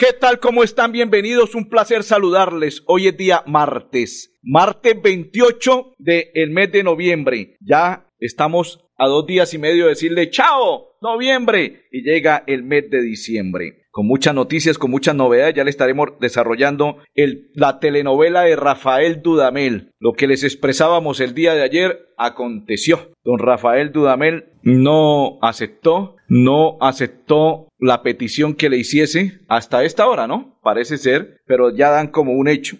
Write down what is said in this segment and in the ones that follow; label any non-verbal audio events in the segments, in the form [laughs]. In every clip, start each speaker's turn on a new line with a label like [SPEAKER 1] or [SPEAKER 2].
[SPEAKER 1] ¿qué tal? ¿Cómo están? Bienvenidos. Un placer saludarles. Hoy es día martes, martes 28 del mes de noviembre. Ya estamos a dos días y medio de decirle chao, noviembre, y llega el mes de diciembre con muchas noticias, con muchas novedades. Ya le estaremos desarrollando la telenovela de Rafael Dudamel. Lo que les expresábamos el día de ayer aconteció. Don Rafael Dudamel no aceptó, no aceptó la petición que le hiciese hasta esta hora, ¿no? Parece ser, pero ya dan como un hecho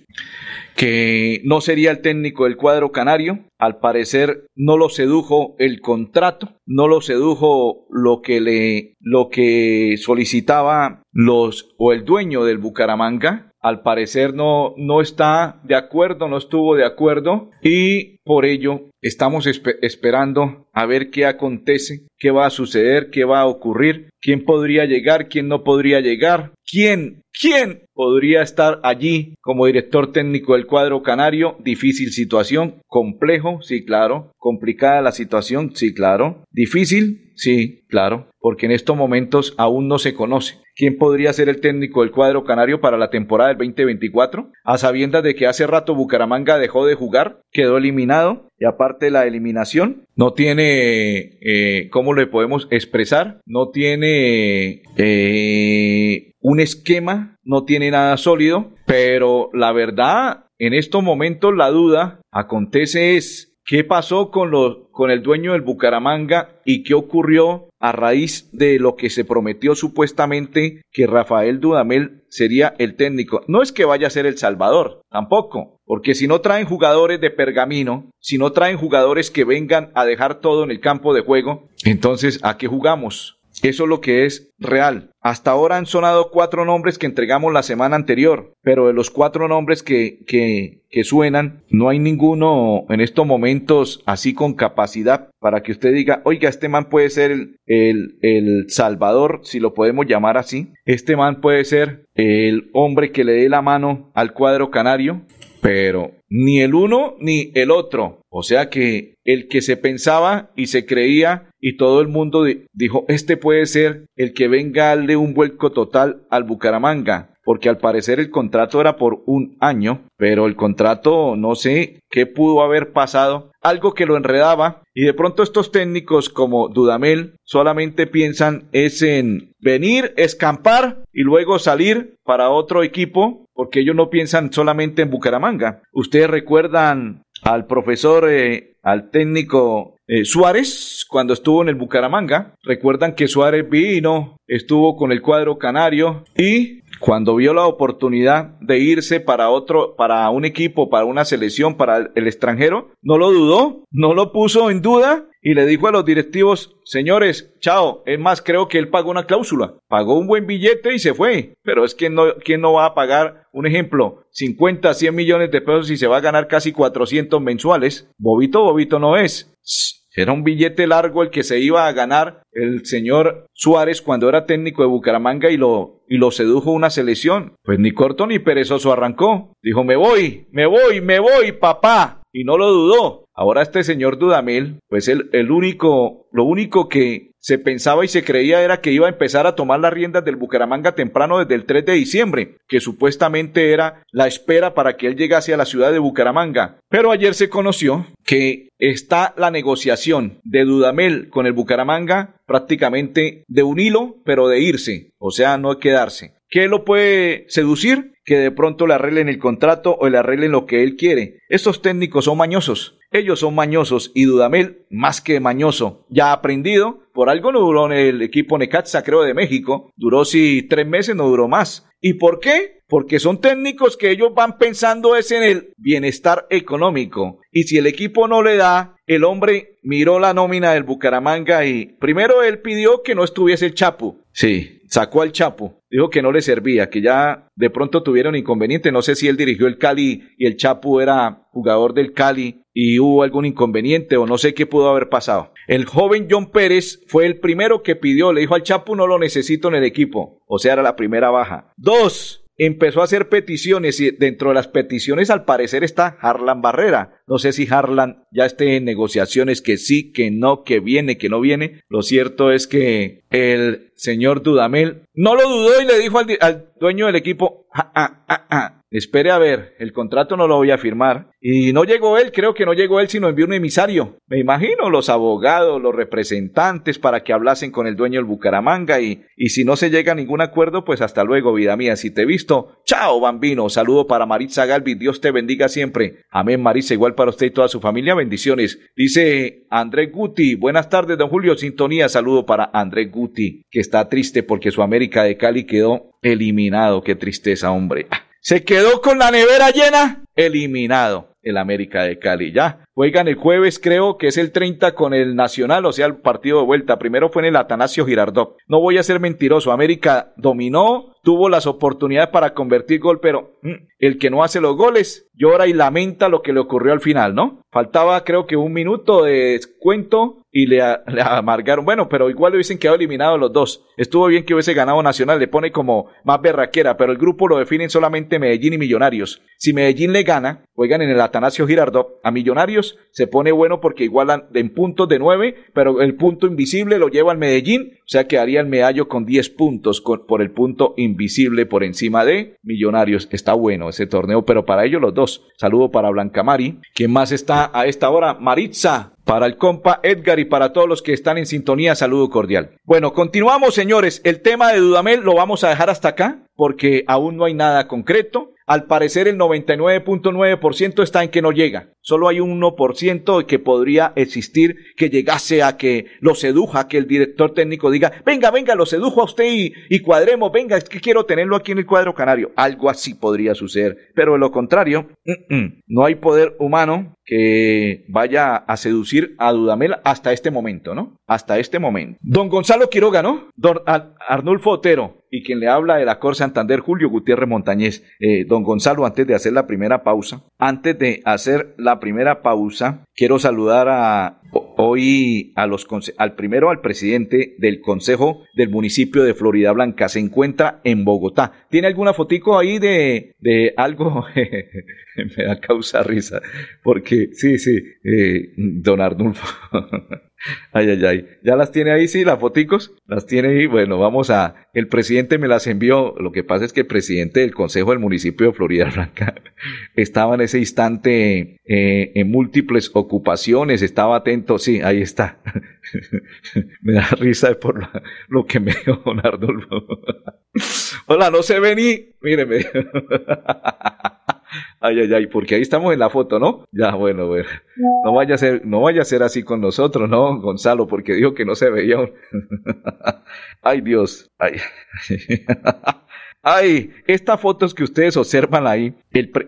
[SPEAKER 1] que no sería el técnico del cuadro canario. Al parecer no lo sedujo el contrato, no lo sedujo lo que le lo que solicitaba los o el dueño del Bucaramanga. Al parecer no no está de acuerdo, no estuvo de acuerdo y por ello estamos esperando a ver qué acontece, qué va a suceder, qué va a ocurrir, quién podría llegar, quién no podría llegar, quién quién podría estar allí como director técnico del cuadro canario. Difícil situación, complejo, sí, claro. Complicada la situación, sí, claro. Difícil, sí, claro, porque en estos momentos aún no se conoce. ¿Quién podría ser el técnico del cuadro canario para la temporada del 2024? A sabiendas de que hace rato Bucaramanga dejó de jugar, quedó eliminado y aparte la eliminación, no tiene, eh, ¿cómo le podemos expresar? No tiene eh, un esquema, no tiene nada sólido, pero la verdad, en estos momentos la duda acontece es ¿Qué pasó con, con el dueño del Bucaramanga y qué ocurrió a raíz de lo que se prometió supuestamente que Rafael Dudamel sería el técnico? No es que vaya a ser el Salvador, tampoco, porque si no traen jugadores de pergamino, si no traen jugadores que vengan a dejar todo en el campo de juego, entonces ¿a qué jugamos? Eso es lo que es real. Hasta ahora han sonado cuatro nombres que entregamos la semana anterior, pero de los cuatro nombres que, que, que, suenan, no hay ninguno en estos momentos así con capacidad para que usted diga, oiga, este man puede ser el, el, el Salvador, si lo podemos llamar así. Este man puede ser el hombre que le dé la mano al cuadro canario, pero ni el uno ni el otro. O sea que el que se pensaba y se creía y todo el mundo dijo, este puede ser el que venga a darle un vuelco total al Bucaramanga, porque al parecer el contrato era por un año, pero el contrato no sé qué pudo haber pasado, algo que lo enredaba y de pronto estos técnicos como Dudamel solamente piensan es en venir, escampar y luego salir para otro equipo, porque ellos no piensan solamente en Bucaramanga. Ustedes recuerdan al profesor, eh, al técnico eh, Suárez, cuando estuvo en el Bucaramanga. Recuerdan que Suárez vino, estuvo con el cuadro canario y cuando vio la oportunidad de irse para otro, para un equipo, para una selección, para el extranjero, no lo dudó, no lo puso en duda y le dijo a los directivos, señores, chao, es más, creo que él pagó una cláusula, pagó un buen billete y se fue, pero es que no, ¿quién no va a pagar, un ejemplo, 50, 100 millones de pesos y se va a ganar casi 400 mensuales? Bobito, bobito no es. Era un billete largo el que se iba a ganar el señor Suárez cuando era técnico de Bucaramanga y lo, y lo sedujo una selección. Pues ni corto ni perezoso arrancó. Dijo, me voy, me voy, me voy, papá. Y no lo dudó. Ahora este señor Dudamel, pues el, el único, lo único que se pensaba y se creía era que iba a empezar a tomar las riendas del Bucaramanga temprano desde el 3 de diciembre, que supuestamente era la espera para que él llegase a la ciudad de Bucaramanga. Pero ayer se conoció que está la negociación de Dudamel con el Bucaramanga prácticamente de un hilo, pero de irse, o sea, no quedarse. ¿Qué lo puede seducir? Que de pronto le arreglen el contrato o le arreglen lo que él quiere. Estos técnicos son mañosos. Ellos son mañosos y Dudamel, más que mañoso, ya aprendido. Por algo no duró en el equipo Necaxa, creo, de México. Duró si tres meses, no duró más. ¿Y por qué? Porque son técnicos que ellos van pensando es en el bienestar económico. Y si el equipo no le da, el hombre miró la nómina del Bucaramanga y primero él pidió que no estuviese el Chapo. Sí, sacó al Chapo. Dijo que no le servía, que ya de pronto tuvieron inconveniente. No sé si él dirigió el Cali y el Chapu era jugador del Cali y hubo algún inconveniente o no sé qué pudo haber pasado. El joven John Pérez fue el primero que pidió, le dijo al Chapu no lo necesito en el equipo, o sea, era la primera baja. Dos, empezó a hacer peticiones y dentro de las peticiones al parecer está Harlan Barrera. No sé si Harlan ya esté en negociaciones, que sí, que no, que viene, que no viene. Lo cierto es que el señor Dudamel no lo dudó y le dijo al, dueño del equipo, ah, ah, ah Espere a ver, el contrato no lo voy a firmar. Y no llegó él, creo que no llegó él, sino envió un emisario. Me imagino los abogados, los representantes para que hablasen con el dueño del Bucaramanga y, y si no se llega a ningún acuerdo, pues hasta luego, vida mía. Si te he visto, chao, bambino. Saludo para Maritza Galvi, Dios te bendiga siempre. Amén, Maritza, igual para usted y toda su familia, bendiciones. Dice Andrés Guti, buenas tardes, don Julio, sintonía. Saludo para Andrés Guti, que está triste porque su América de Cali quedó eliminado. Qué tristeza, hombre. Se quedó con la nevera llena, eliminado el América de Cali. Ya, juegan el jueves, creo que es el 30 con el Nacional, o sea, el partido de vuelta. Primero fue en el Atanasio Girardot. No voy a ser mentiroso, América dominó, tuvo las oportunidades para convertir gol, pero mm, el que no hace los goles llora y lamenta lo que le ocurrió al final, ¿no? Faltaba creo que un minuto de descuento y le, [laughs] amargaron. Bueno, pero igual le hubiesen quedado eliminados los dos. Estuvo bien que hubiese ganado Nacional, le pone como más berraquera, pero el grupo lo definen solamente Medellín y Millonarios. Si Medellín le gana, juegan en el Atanasio Girardot a Millonarios, se pone bueno porque igualan en puntos de nueve, pero el punto invisible lo lleva al Medellín, o sea quedaría el medallo con 10 puntos por el punto invisible por encima de Millonarios. Está bueno ese torneo, pero para ellos los dos. Saludo para Blanca Mari. ¿Quién más está a esta hora? Maritza. Para el compa Edgar y para todos los que están en sintonía, saludo cordial. Bueno, continuamos, señores. El tema de Dudamel lo vamos a dejar hasta acá porque aún no hay nada concreto. Al parecer el 99.9% está en que no llega. Solo hay un 1% que podría existir que llegase a que lo seduja, que el director técnico diga, venga, venga, lo sedujo a usted y, cuadremos, venga, es que quiero tenerlo aquí en el cuadro canario. Algo así podría suceder. Pero de lo contrario, no hay poder humano que vaya a seducir a Dudamel hasta este momento, ¿no? Hasta este momento. Don Gonzalo Quiroga, ¿no? Don Arnulfo Otero, y quien le habla de la Cor Santander, Julio Gutiérrez Montañez. Eh, don Gonzalo, antes de hacer la primera pausa, antes de hacer la primera pausa, quiero saludar a hoy a los al primero al presidente del Consejo del municipio de Florida Blanca. Se encuentra en Bogotá. ¿Tiene alguna fotico ahí de, de algo? [laughs] Me da causa risa. Porque, sí, sí, eh, don Arnulfo. [laughs] [laughs] Ay, ay, ay. ¿Ya las tiene ahí, sí, las foticos? Las tiene ahí. Bueno, vamos a... El presidente me las envió. Lo que pasa es que el presidente del Consejo del Municipio de Florida [laughs] Blanca estaba en ese instante eh, en múltiples ocupaciones, estaba atento. Sí, ahí está. [laughs] me da risa por lo que me dijo Don Hola, no se ve ni... Míreme. Ay, ay, ay, porque ahí estamos en la foto, ¿no? Ya, bueno, bueno. No vaya a ser, no vaya a ser así con nosotros, ¿no, Gonzalo? Porque dijo que no se veía. [laughs] ay, Dios. Ay. [laughs] Ay, estas fotos que ustedes observan ahí,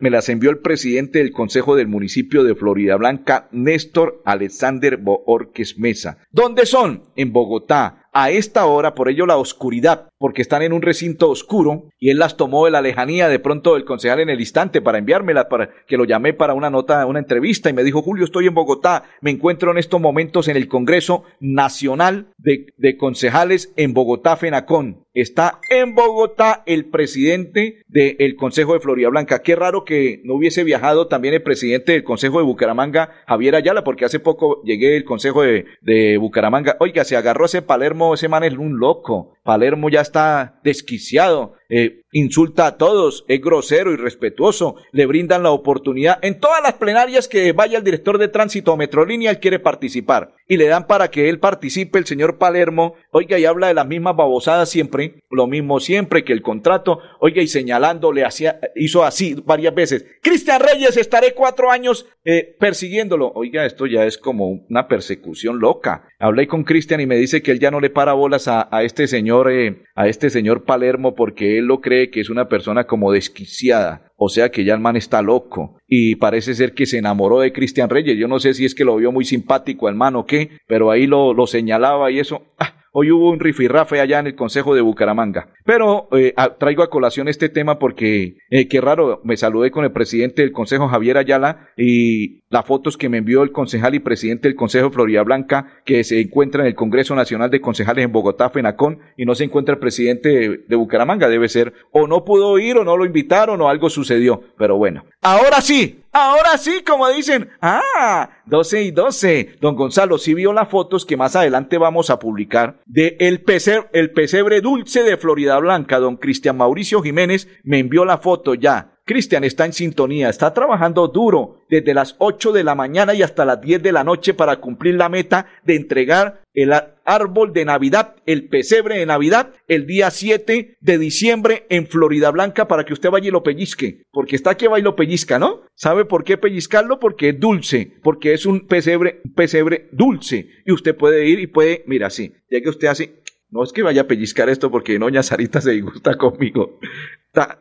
[SPEAKER 1] me las envió el presidente del Consejo del Municipio de Florida Blanca, Néstor Alexander Boorques Mesa. ¿Dónde son? En Bogotá, a esta hora, por ello la oscuridad, porque están en un recinto oscuro y él las tomó de la lejanía de pronto del concejal en el instante para enviármela, para que lo llamé para una nota, una entrevista y me dijo, Julio, estoy en Bogotá, me encuentro en estos momentos en el Congreso Nacional de, de Concejales en Bogotá, FENACON. Está en Bogotá el presidente del Consejo de Florida Blanca. Qué raro que no hubiese viajado también el presidente del Consejo de Bucaramanga, Javier Ayala, porque hace poco llegué del Consejo de, de Bucaramanga. Oiga, se agarró ese Palermo ese man es un loco. Palermo ya está desquiciado. Eh, insulta a todos, es grosero, y respetuoso, le brindan la oportunidad. En todas las plenarias que vaya el director de tránsito o Metrolínea, él quiere participar. Y le dan para que él participe el señor Palermo, oiga, y habla de las mismas babosadas siempre, lo mismo siempre que el contrato, oiga, y señalándole, hacía, hizo así varias veces. Cristian Reyes, estaré cuatro años eh, persiguiéndolo. Oiga, esto ya es como una persecución loca. Hablé con Cristian y me dice que él ya no le para bolas a, este señor, eh, a este señor Palermo, porque él lo cree que es una persona como desquiciada, o sea que ya el man está loco y parece ser que se enamoró de Cristian Reyes. Yo no sé si es que lo vio muy simpático el man o qué, pero ahí lo, lo señalaba y eso. Ah, Hoy hubo un rifirrafe allá en el Consejo de Bucaramanga. Pero eh, traigo a colación este tema porque, eh, qué raro, me saludé con el presidente del Consejo, Javier Ayala, y las fotos que me envió el concejal y presidente del Consejo Florida Blanca, que se encuentra en el Congreso Nacional de Concejales en Bogotá, FENACON, y no se encuentra el presidente de, de Bucaramanga, debe ser, o no pudo ir, o no lo invitaron, o algo sucedió. Pero bueno, ahora sí, Ahora sí, como dicen, ah, 12 y 12. Don Gonzalo, sí vio las fotos que más adelante vamos a publicar de el pesebre, el pesebre dulce de Florida Blanca. Don Cristian Mauricio Jiménez me envió la foto ya. Cristian está en sintonía, está trabajando duro desde las 8 de la mañana y hasta las 10 de la noche para cumplir la meta de entregar el árbol de Navidad, el pesebre de Navidad, el día 7 de diciembre en Florida Blanca para que usted vaya y lo pellizque. Porque está que va y lo pellizca, ¿no? ¿Sabe por qué pellizcarlo? Porque es dulce, porque es un pesebre, un pesebre dulce. Y usted puede ir y puede, mira, así, ya que usted hace, no es que vaya a pellizcar esto porque doña Sarita se disgusta conmigo.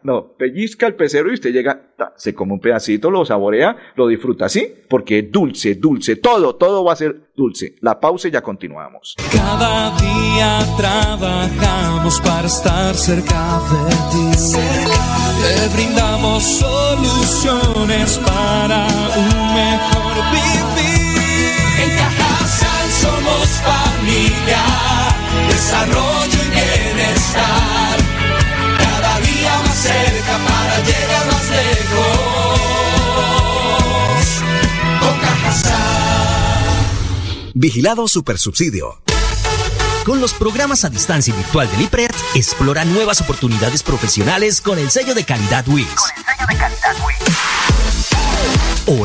[SPEAKER 1] no, pellizca el pecero y usted llega, se come un pedacito, lo saborea, lo disfruta así, porque es dulce, dulce, todo, todo va a ser dulce. La pausa y ya continuamos.
[SPEAKER 2] Cada día trabajamos para estar cerca de ti. Te brindamos soluciones para un mejor vivir. En Cajasal somos familia desarrollo y bienestar. Cada día más cerca para llegar más lejos. Con
[SPEAKER 3] Vigilado Supersubsidio. Con los programas a distancia virtual del IPRED, explora nuevas oportunidades profesionales con el sello de calidad WIS.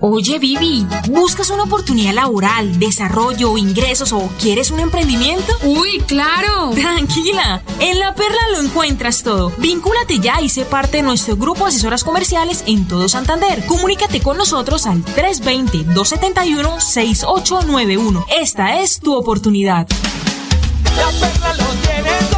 [SPEAKER 4] Oye, Vivi, ¿buscas una oportunidad laboral, desarrollo, ingresos o quieres un emprendimiento?
[SPEAKER 5] Uy, claro. [laughs]
[SPEAKER 4] Tranquila, en La Perla lo encuentras todo. Vincúlate ya y sé parte de nuestro grupo de asesoras comerciales en todo Santander. Comunícate con nosotros al 320-271-6891. Esta es tu oportunidad.
[SPEAKER 2] La Perla lo tiene todo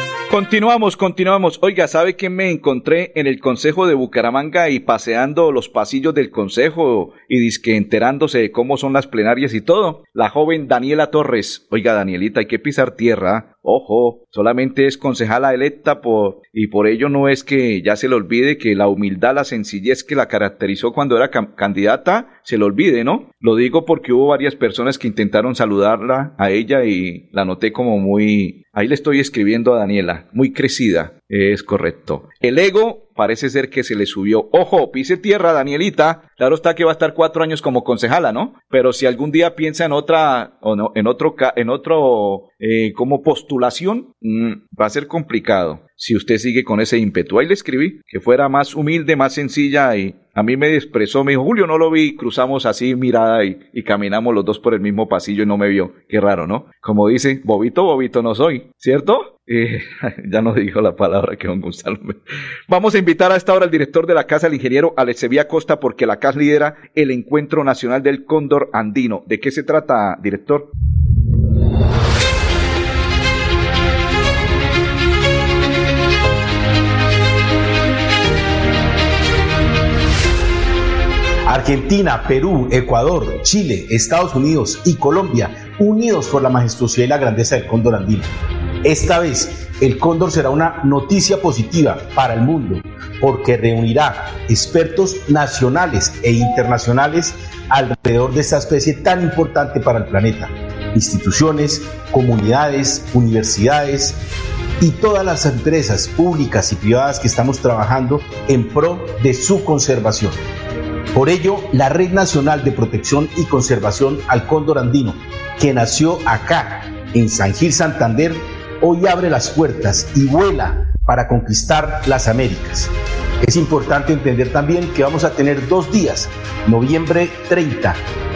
[SPEAKER 1] Continuamos, continuamos. Oiga, ¿sabe quién me encontré en el Consejo de Bucaramanga y paseando los pasillos del Consejo y disque enterándose de cómo son las plenarias y todo? La joven Daniela Torres. Oiga, Danielita, hay que pisar tierra. Ojo, solamente es concejala electa por, y por ello no es que ya se le olvide que la humildad, la sencillez que la caracterizó cuando era candidata, se le olvide, ¿no? Lo digo porque hubo varias personas que intentaron saludarla a ella y la noté como muy... Ahí le estoy escribiendo a Daniela, muy crecida. Es correcto. El ego parece ser que se le subió. Ojo, pise tierra, Danielita. Claro está que va a estar cuatro años como concejala, ¿no? Pero si algún día piensa en otra, o no, en otro, en otro, eh, como postulación, mm, va a ser complicado si usted sigue con ese ímpetu. Ahí le escribí que fuera más humilde, más sencilla y a mí me expresó, me dijo, Julio, no lo vi, cruzamos así mirada y, y, caminamos los dos por el mismo pasillo y no me vio. Qué raro, ¿no? Como dice, bobito, bobito no soy, ¿cierto? Eh, [laughs] ya no dijo la palabra que don Gonzalo. Vamos a invitar a esta hora al director de la casa, el ingeniero Alexevía Costa, porque la casa lidera el Encuentro Nacional del Cóndor Andino. ¿De qué se trata, director?
[SPEAKER 5] Argentina, Perú, Ecuador, Chile, Estados Unidos y Colombia, unidos por la majestuosidad y la grandeza del cóndor andino. Esta vez, el cóndor será una noticia positiva para el mundo, porque reunirá expertos nacionales e internacionales alrededor de esta especie tan importante para el planeta. Instituciones, comunidades, universidades y todas las empresas públicas y privadas que estamos trabajando en pro de su conservación. Por ello, la Red Nacional de Protección y Conservación al Cóndor Andino, que nació acá, en San Gil Santander, hoy abre las puertas y vuela para conquistar las Américas. Es importante entender también que vamos a tener dos días, noviembre 30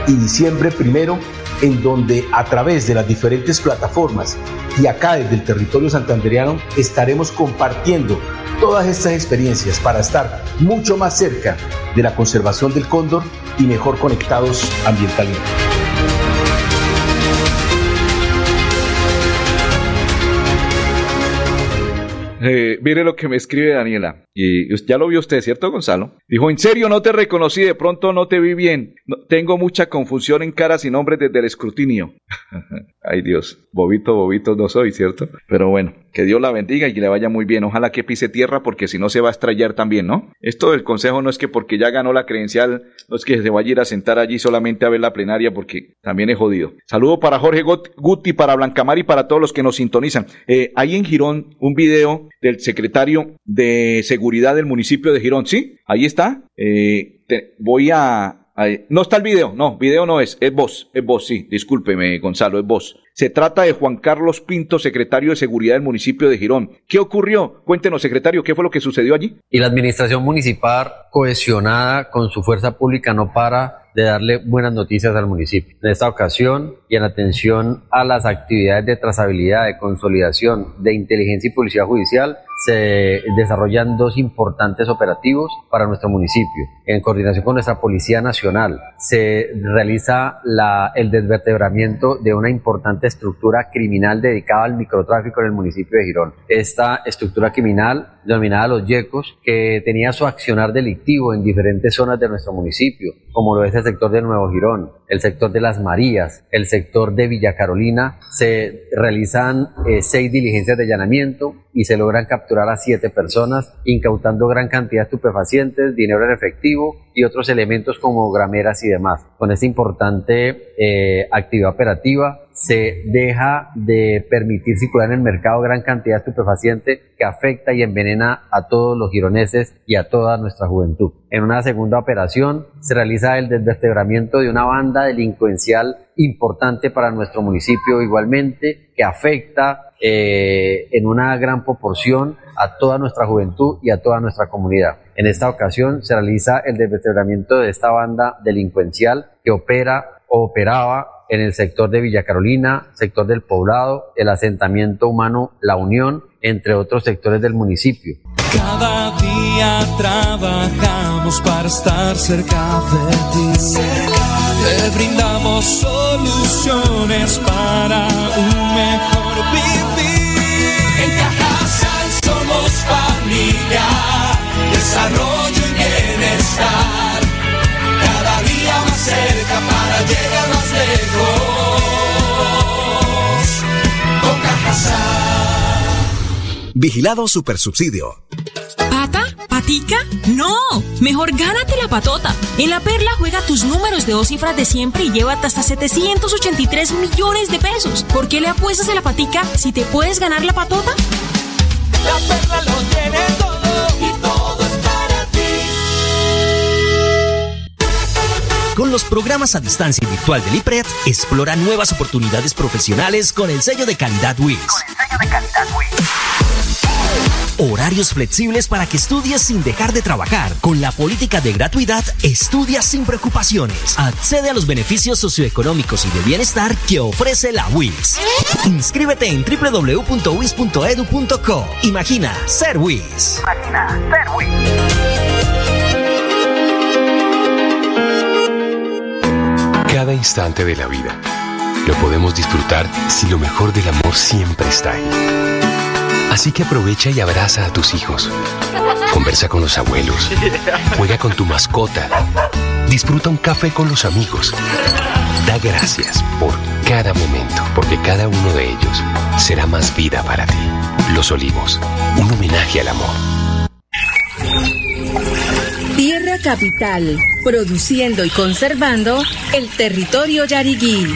[SPEAKER 5] y diciembre primero, en donde a través de las diferentes plataformas y acá desde el territorio santandereano estaremos compartiendo todas estas experiencias para estar mucho más cerca de la conservación del cóndor y mejor conectados ambientalmente.
[SPEAKER 1] Eh, mire lo que me escribe Daniela. Y ya lo vio usted, ¿cierto, Gonzalo? Dijo, en serio, no te reconocí, de pronto no te vi bien. tengo mucha confusión en caras y nombres desde el escrutinio. [laughs] Ay Dios, bobito, bobito no soy, ¿cierto? Pero bueno, que Dios la bendiga y que le vaya muy bien. Ojalá que pise tierra porque si no se va a estrellar también, ¿no? Esto del consejo no es que porque ya ganó la credencial, no es que se vaya a ir a sentar allí solamente a ver la plenaria porque también es jodido. Saludo para Jorge Guti, para Blancamar y para todos los que nos sintonizan. Eh, hay en Girón un video del secretario de Seguridad del municipio de Girón, ¿sí? Ahí está. Eh, voy a No está el video, no, video no es, es vos, es vos, sí, discúlpeme Gonzalo, es vos. Se trata de Juan Carlos Pinto, secretario de Seguridad del municipio de Girón. ¿Qué ocurrió? Cuéntenos, secretario, ¿qué fue lo que sucedió allí?
[SPEAKER 6] Y la administración municipal, cohesionada con su fuerza pública, no para de darle buenas noticias al municipio. En esta ocasión y en atención a las actividades de trazabilidad, de consolidación, de inteligencia y policía judicial, se desarrollan dos importantes operativos para nuestro municipio. En coordinación con nuestra Policía Nacional se realiza el desvertebramiento de una importante estructura criminal dedicada al microtráfico en el municipio de Girón. Esta estructura criminal denominada Los Yecos, que tenía su accionar delictivo en diferentes zonas de nuestro municipio, como lo es el sector de Nuevo Girón, el sector de Las Marías, el sector de Villa Carolina. Se realizan eh, seis diligencias de allanamiento y se logran capturar a siete personas, incautando gran cantidad de estupefacientes, dinero en efectivo y otros elementos como grameras y demás. Con esta importante eh, actividad operativa se deja de permitir circular en el mercado gran cantidad de estupefaciente que afecta y envenena a todos los gironeses y a toda nuestra juventud. En una segunda operación se realiza el desvertebramiento de una banda delincuencial importante para nuestro municipio igualmente, que afecta eh, en una gran proporción a toda nuestra juventud y a toda nuestra comunidad. En esta ocasión se realiza el desvertebramiento de esta banda delincuencial que opera operaba en el sector de Villa Carolina, sector del poblado, el asentamiento humano La Unión, entre otros sectores del municipio.
[SPEAKER 2] Cada día trabajamos para estar cerca de ti. Te brindamos soluciones para
[SPEAKER 3] Vigilado Supersubsidio.
[SPEAKER 4] ¿Pata? ¿Patica? No, mejor gánate la patota. En la Perla juega tus números de dos cifras de siempre y llévate hasta 783 millones de pesos. ¿Por qué le apuestas a la patica si te puedes ganar la patota?
[SPEAKER 2] La perla lo tiene todo y todo es para ti.
[SPEAKER 3] Con los programas a distancia virtual del IPRED, explora nuevas oportunidades profesionales con el sello de calidad WIS. Horarios flexibles para que estudies sin dejar de trabajar. Con la política de gratuidad, estudia sin preocupaciones. Accede a los beneficios socioeconómicos y de bienestar que ofrece la WIS. Inscríbete en www.wis.edu.co. Imagina ser WIS. Imagina ser
[SPEAKER 7] Cada instante de la vida lo podemos disfrutar si lo mejor del amor siempre está ahí. Así que aprovecha y abraza a tus hijos. Conversa con los abuelos. Juega con tu mascota. Disfruta un café con los amigos. Da gracias por cada momento, porque cada uno de ellos será más vida para ti. Los Olivos, un homenaje al amor.
[SPEAKER 8] Tierra Capital, produciendo y conservando el territorio yariguí.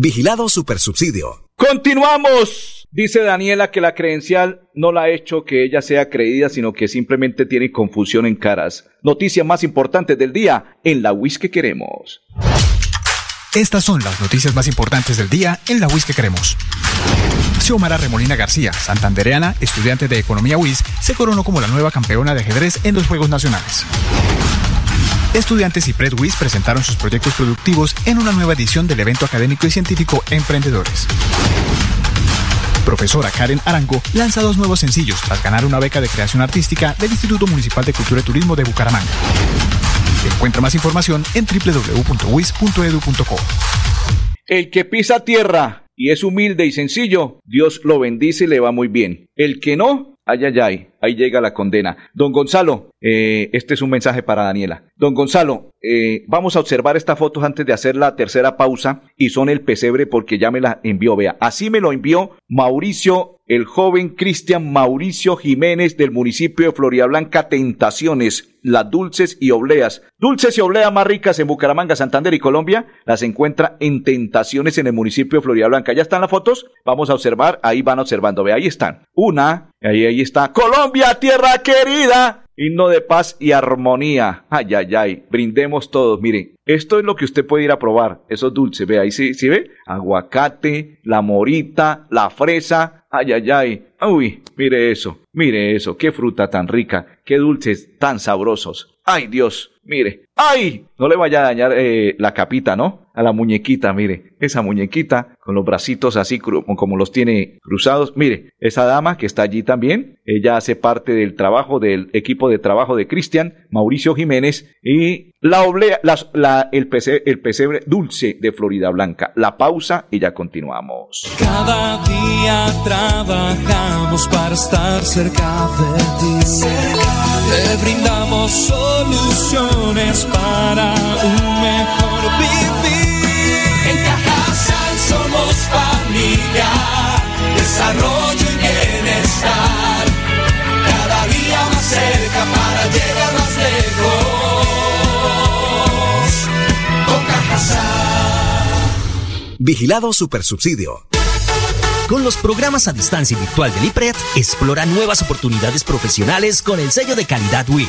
[SPEAKER 9] Vigilado Supersubsidio.
[SPEAKER 1] Continuamos. Dice Daniela que la credencial no la ha hecho que ella sea creída, sino que simplemente tiene confusión en caras. Noticia más importante del día en la WIS que queremos.
[SPEAKER 10] Estas son las noticias más importantes del día en la WIS que queremos. Xiomara Remolina García, santandereana, estudiante de Economía WIS, se coronó como la nueva campeona de ajedrez en los Juegos Nacionales. Estudiantes y PredWiz presentaron sus proyectos productivos en una nueva edición del evento académico y científico Emprendedores. Profesora Karen Arango lanza dos nuevos sencillos tras ganar una beca de creación artística del Instituto Municipal de Cultura y Turismo de Bucaramanga. Encuentra más información en www.wis.edu.co.
[SPEAKER 1] El que pisa tierra y es humilde y sencillo, Dios lo bendice y le va muy bien. El que no, ay, ay, ay, ahí llega la condena. Don Gonzalo, eh, este es un mensaje para Daniela. Don Gonzalo, eh, vamos a observar estas fotos antes de hacer la tercera pausa y son el pesebre porque ya me la envió, vea. Así me lo envió Mauricio el joven Cristian Mauricio Jiménez del municipio de Florida Blanca, Tentaciones, las dulces y obleas. Dulces y obleas más ricas en Bucaramanga, Santander y Colombia, las encuentra en Tentaciones en el municipio de Florida Blanca. ¿Ya están las fotos? Vamos a observar, ahí van observando, ve, ahí están. Una, ahí, ahí está. Colombia, tierra querida. Himno de paz y armonía. Ay, ay, ay. Brindemos todos. Miren, esto es lo que usted puede ir a probar. Esos dulces. Ve ahí, ¿sí, ¿sí ve? Aguacate, la morita, la fresa. Ay, ay, ay. Uy, mire eso. Mire eso. Qué fruta tan rica. Qué dulces tan sabrosos. Ay, Dios. Mire. ¡Ay! No le vaya a dañar eh, la capita, ¿no? A la muñequita, mire. Esa muñequita con los bracitos así como los tiene cruzados. Mire, esa dama que está allí también, ella hace parte del trabajo del equipo de trabajo de Cristian, Mauricio Jiménez, y la oblea, las- la- el, pese- el pesebre dulce de Florida Blanca. La pausa y ya continuamos.
[SPEAKER 2] Cada día trabajamos para estar cerca de ti. Te brindamos soluciones para un mejor vivir. Somos familia, desarrollo y bienestar. Cada día más cerca para llegar más lejos. Con Cajasal.
[SPEAKER 9] Vigilado Supersubsidio.
[SPEAKER 3] Con los programas a distancia y virtual del IPRED, explora nuevas oportunidades profesionales con el sello de calidad WIS.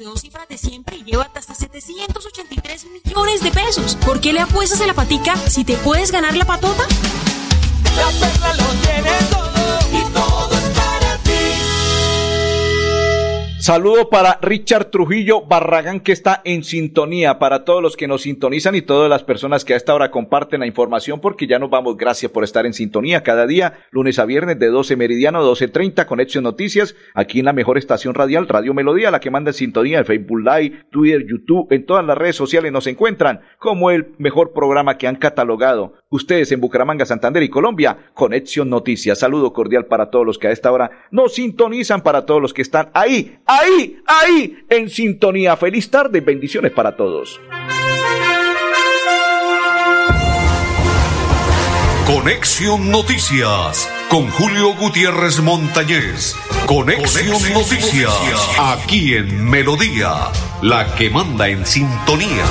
[SPEAKER 4] de dos cifras de siempre y llévate hasta 783 millones de pesos. ¿Por qué le apuestas a la patica si te puedes ganar la patota?
[SPEAKER 2] La perla lo tiene todo y todo es.
[SPEAKER 1] Saludo para Richard Trujillo Barragán que está en sintonía, para todos los que nos sintonizan y todas las personas que a esta hora comparten la información porque ya nos vamos, gracias por estar en sintonía cada día, lunes a viernes de 12 meridiano a 12.30, Conexión Noticias, aquí en la mejor estación radial, Radio Melodía, la que manda en sintonía en Facebook Live, Twitter, YouTube, en todas las redes sociales nos encuentran como el mejor programa que han catalogado ustedes en Bucaramanga, Santander y Colombia, Conexión Noticias. Saludo cordial para todos los que a esta hora nos sintonizan, para todos los que están ahí, ahí, ahí, en sintonía. Feliz tarde, bendiciones para todos.
[SPEAKER 11] Conexión Noticias con Julio Gutiérrez Montañez. Conexión, Noticias, aquí en Melodía, la que manda en sintonía.